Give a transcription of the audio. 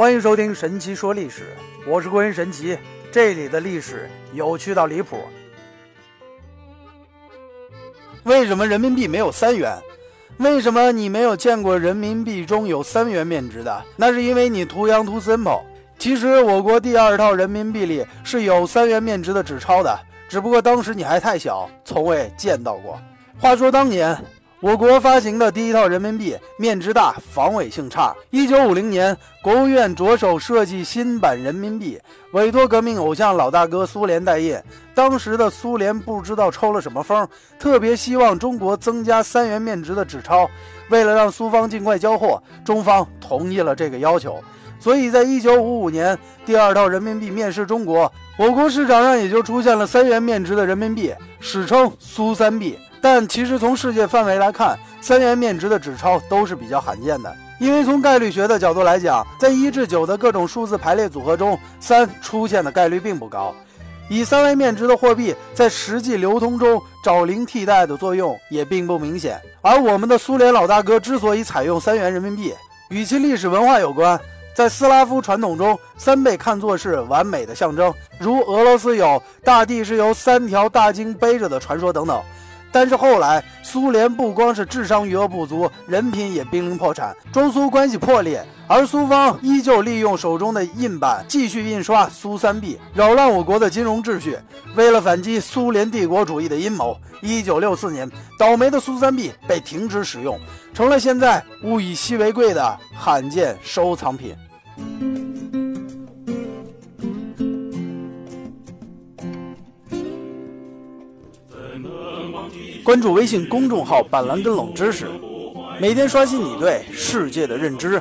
欢迎收听《神奇说历史》，我是郭人神奇，这里的历史有趣到离谱。为什么人民币没有三元？为什么你没有见过人民币中有三元面值的？那是因为你 too young too simple。其实我国第二套人民币里是有三元面值的纸钞的，只不过当时你还太小，从未见到过。话说当年。我国发行的第一套人民币面值大，防伪性差。一九五零年，国务院着手设计新版人民币，委托革命偶像老大哥苏联代印。当时的苏联不知道抽了什么风，特别希望中国增加三元面值的纸钞。为了让苏方尽快交货，中方同意了这个要求。所以在一九五五年，第二套人民币面世中国，我国市场上也就出现了三元面值的人民币，史称苏三币。但其实从世界范围来看，三元面值的纸钞都是比较罕见的。因为从概率学的角度来讲，在一至九的各种数字排列组合中，三出现的概率并不高。以三维面值的货币在实际流通中找零替代的作用也并不明显。而我们的苏联老大哥之所以采用三元人民币，与其历史文化有关。在斯拉夫传统中，三被看作是完美的象征，如俄罗斯有大地是由三条大鲸背着的传说等等。但是后来，苏联不光是智商余额不足，人品也濒临破产，中苏关系破裂，而苏方依旧利用手中的印版继续印刷苏三币，扰乱我国的金融秩序。为了反击苏联帝国主义的阴谋，一九六四年，倒霉的苏三币被停止使用，成了现在物以稀为贵的罕见收藏品。关注微信公众号“板蓝根冷知识”，每天刷新你对世界的认知。